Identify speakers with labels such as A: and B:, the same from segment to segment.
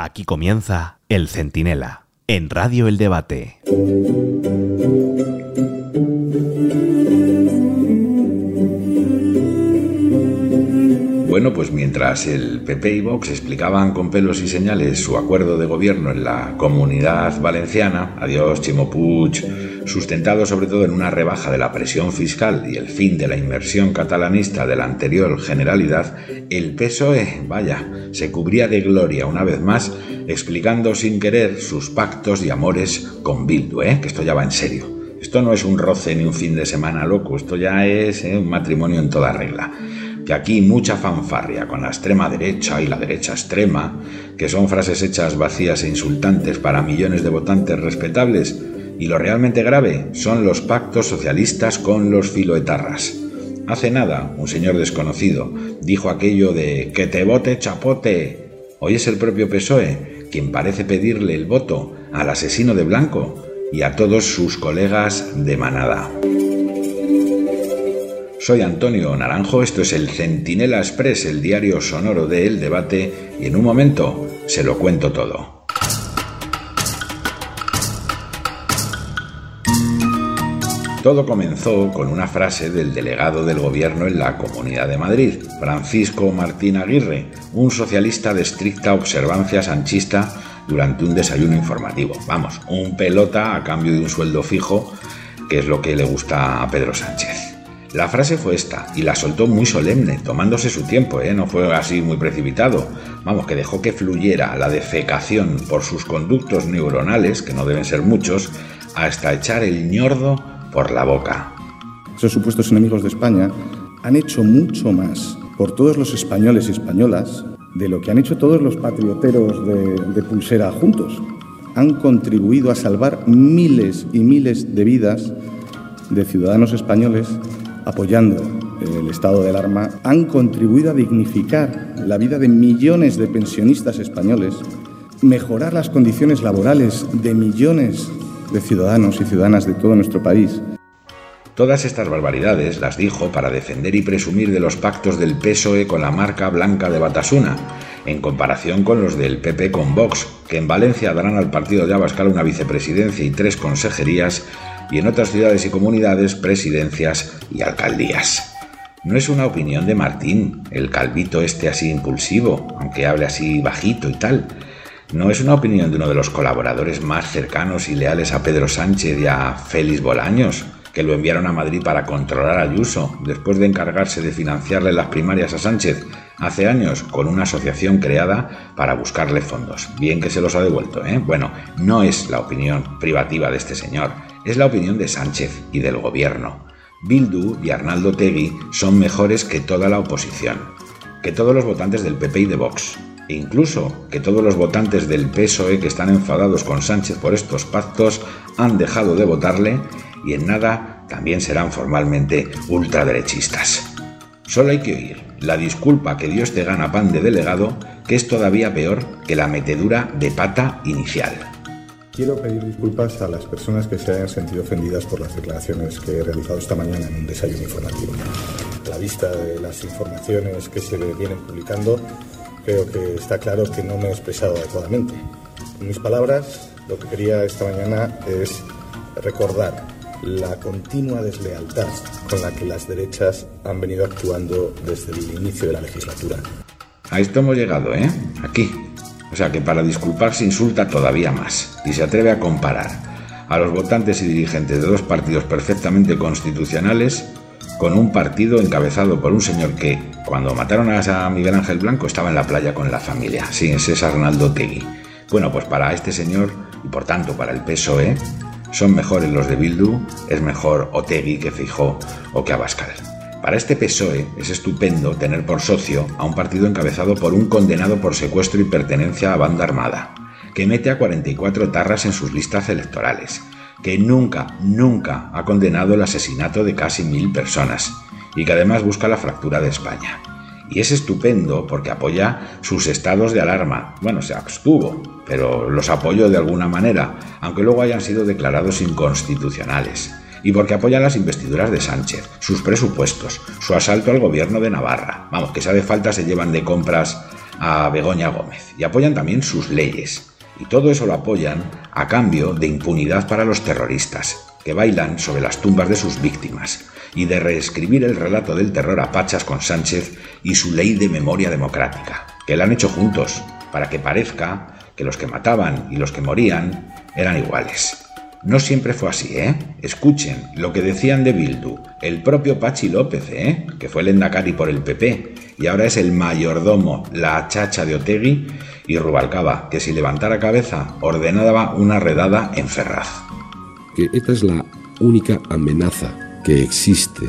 A: Aquí comienza El Centinela, en Radio El Debate.
B: Pues mientras el PP y Vox explicaban con pelos y señales su acuerdo de gobierno en la comunidad valenciana, adiós Chimo sustentado sobre todo en una rebaja de la presión fiscal y el fin de la inversión catalanista de la anterior generalidad, el PSOE, vaya, se cubría de gloria una vez más, explicando sin querer sus pactos y amores con Bildu, ¿eh? que esto ya va en serio. Esto no es un roce ni un fin de semana loco, esto ya es ¿eh? un matrimonio en toda regla que aquí mucha fanfarria con la extrema derecha y la derecha extrema, que son frases hechas vacías e insultantes para millones de votantes respetables, y lo realmente grave son los pactos socialistas con los filoetarras. Hace nada, un señor desconocido dijo aquello de que te vote chapote. Hoy es el propio PSOE quien parece pedirle el voto al asesino de Blanco y a todos sus colegas de manada. Soy Antonio Naranjo, esto es el Centinela Express, el diario sonoro de El Debate, y en un momento se lo cuento todo. Todo comenzó con una frase del delegado del gobierno en la Comunidad de Madrid, Francisco Martín Aguirre, un socialista de estricta observancia sanchista durante un desayuno informativo. Vamos, un pelota a cambio de un sueldo fijo, que es lo que le gusta a Pedro Sánchez. La frase fue esta, y la soltó muy solemne, tomándose su tiempo, ¿eh? no fue así muy precipitado. Vamos, que dejó que fluyera la defecación por sus conductos neuronales, que no deben ser muchos, hasta echar el ñordo por la boca.
C: Esos supuestos enemigos de España han hecho mucho más por todos los españoles y españolas de lo que han hecho todos los patrioteros de, de pulsera juntos. Han contribuido a salvar miles y miles de vidas de ciudadanos españoles apoyando el estado del alarma, han contribuido a dignificar la vida de millones de pensionistas españoles, mejorar las condiciones laborales de millones de ciudadanos y ciudadanas de todo nuestro país.
B: Todas estas barbaridades las dijo para defender y presumir de los pactos del PSOE con la marca blanca de Batasuna, en comparación con los del PP con Vox, que en Valencia darán al partido de Abascal una vicepresidencia y tres consejerías y en otras ciudades y comunidades presidencias y alcaldías. No es una opinión de Martín, el calvito este así impulsivo, aunque hable así bajito y tal. No es una opinión de uno de los colaboradores más cercanos y leales a Pedro Sánchez y a Félix Bolaños, que lo enviaron a Madrid para controlar a Ayuso, después de encargarse de financiarle las primarias a Sánchez hace años con una asociación creada para buscarle fondos. Bien que se los ha devuelto, ¿eh? Bueno, no es la opinión privativa de este señor, es la opinión de Sánchez y del gobierno. Bildu y Arnaldo Tegui son mejores que toda la oposición, que todos los votantes del PP y de Vox, e incluso que todos los votantes del PSOE que están enfadados con Sánchez por estos pactos han dejado de votarle y en nada también serán formalmente ultraderechistas. Solo hay que oír la disculpa que Dios te gana pan de delegado, que es todavía peor que la metedura de pata inicial.
C: Quiero pedir disculpas a las personas que se hayan sentido ofendidas por las declaraciones que he realizado esta mañana en un desayuno informativo. A la vista de las informaciones que se vienen publicando, creo que está claro que no me he expresado adecuadamente. En mis palabras, lo que quería esta mañana es recordar la continua deslealtad con la que las derechas han venido actuando desde el inicio de la legislatura.
B: A esto hemos llegado, ¿eh? Aquí. O sea que para disculparse insulta todavía más y se atreve a comparar a los votantes y dirigentes de dos partidos perfectamente constitucionales con un partido encabezado por un señor que, cuando mataron a Miguel Ángel Blanco, estaba en la playa con la familia. Sí, es Arnaldo Tegui. Bueno, pues para este señor, y por tanto para el PSOE, son mejores los de Bildu, es mejor Otegui que Fijó o que Abascal. Para este PSOE es estupendo tener por socio a un partido encabezado por un condenado por secuestro y pertenencia a banda armada, que mete a 44 tarras en sus listas electorales, que nunca, nunca ha condenado el asesinato de casi mil personas y que además busca la fractura de España. Y es estupendo porque apoya sus estados de alarma. Bueno, se abstuvo, pero los apoyó de alguna manera, aunque luego hayan sido declarados inconstitucionales. Y porque apoya las investiduras de Sánchez, sus presupuestos, su asalto al gobierno de Navarra. Vamos, que si hace falta se llevan de compras a Begoña Gómez y apoyan también sus leyes. Y todo eso lo apoyan a cambio de impunidad para los terroristas, que bailan sobre las tumbas de sus víctimas, y de reescribir el relato del terror a Pachas con Sánchez y su ley de memoria democrática, que la han hecho juntos, para que parezca que los que mataban y los que morían eran iguales. No siempre fue así, ¿eh? Escuchen lo que decían de Bildu, el propio Pachi López, ¿eh? Que fue el endacari por el PP y ahora es el mayordomo, la chacha de Otegui y Rubalcaba, que si levantara cabeza ordenaba una redada en Ferraz.
D: Que esta es la única amenaza que existe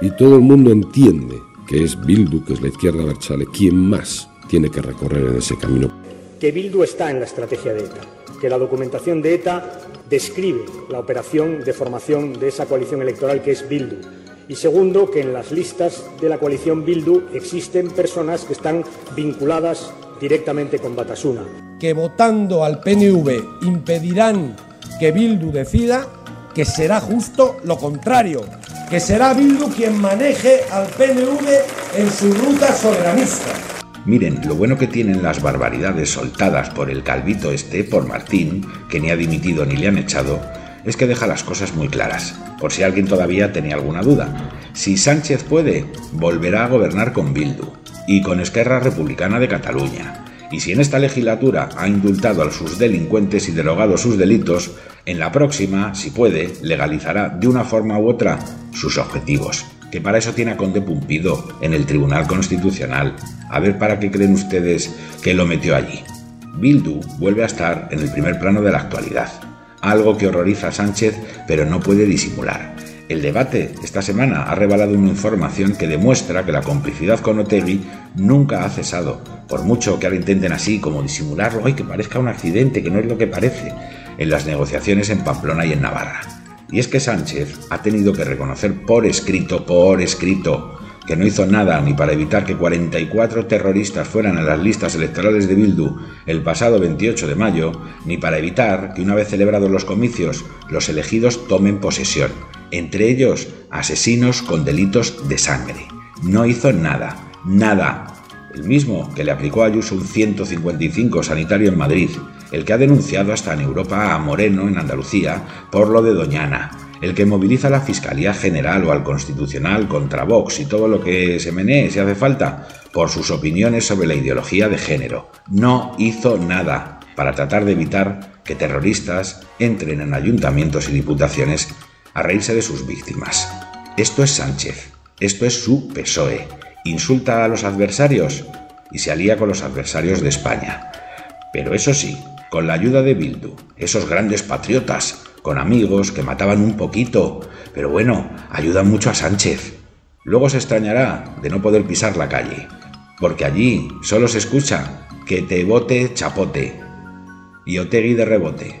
D: y todo el mundo entiende que es Bildu, que es la izquierda Berchale, quien más tiene que recorrer en ese camino.
E: Que Bildu está en la estrategia de ETA, que la documentación de ETA describe la operación de formación de esa coalición electoral que es Bildu. Y segundo, que en las listas de la coalición Bildu existen personas que están vinculadas directamente con Batasuna.
F: Que votando al PNV impedirán que Bildu decida que será justo lo contrario, que será Bildu quien maneje al PNV en su ruta soberanista.
B: Miren, lo bueno que tienen las barbaridades soltadas por el calvito este, por Martín, que ni ha dimitido ni le han echado, es que deja las cosas muy claras, por si alguien todavía tenía alguna duda. Si Sánchez puede, volverá a gobernar con Bildu y con Esquerra Republicana de Cataluña. Y si en esta legislatura ha indultado a sus delincuentes y derogado sus delitos, en la próxima, si puede, legalizará de una forma u otra sus objetivos que para eso tiene a Conde Pumpido en el Tribunal Constitucional. A ver para qué creen ustedes que lo metió allí. Bildu vuelve a estar en el primer plano de la actualidad, algo que horroriza a Sánchez pero no puede disimular. El debate esta semana ha revelado una información que demuestra que la complicidad con Otegui nunca ha cesado, por mucho que ahora intenten así como disimularlo y que parezca un accidente, que no es lo que parece, en las negociaciones en Pamplona y en Navarra. Y es que Sánchez ha tenido que reconocer por escrito, por escrito, que no hizo nada ni para evitar que 44 terroristas fueran a las listas electorales de Bildu el pasado 28 de mayo, ni para evitar que una vez celebrados los comicios los elegidos tomen posesión, entre ellos asesinos con delitos de sangre. No hizo nada, nada. El mismo que le aplicó a Ayuso un 155 sanitario en Madrid, el que ha denunciado hasta en Europa a Moreno en Andalucía por lo de Doñana, el que moviliza a la Fiscalía General o al Constitucional contra Vox y todo lo que se menee si hace falta por sus opiniones sobre la ideología de género. No hizo nada para tratar de evitar que terroristas entren en ayuntamientos y diputaciones a reírse de sus víctimas. Esto es Sánchez, esto es su PSOE. Insulta a los adversarios y se alía con los adversarios de España. Pero eso sí, con la ayuda de Bildu, esos grandes patriotas, con amigos que mataban un poquito, pero bueno, ayudan mucho a Sánchez. Luego se extrañará de no poder pisar la calle, porque allí solo se escucha que te bote chapote y Otegui de rebote.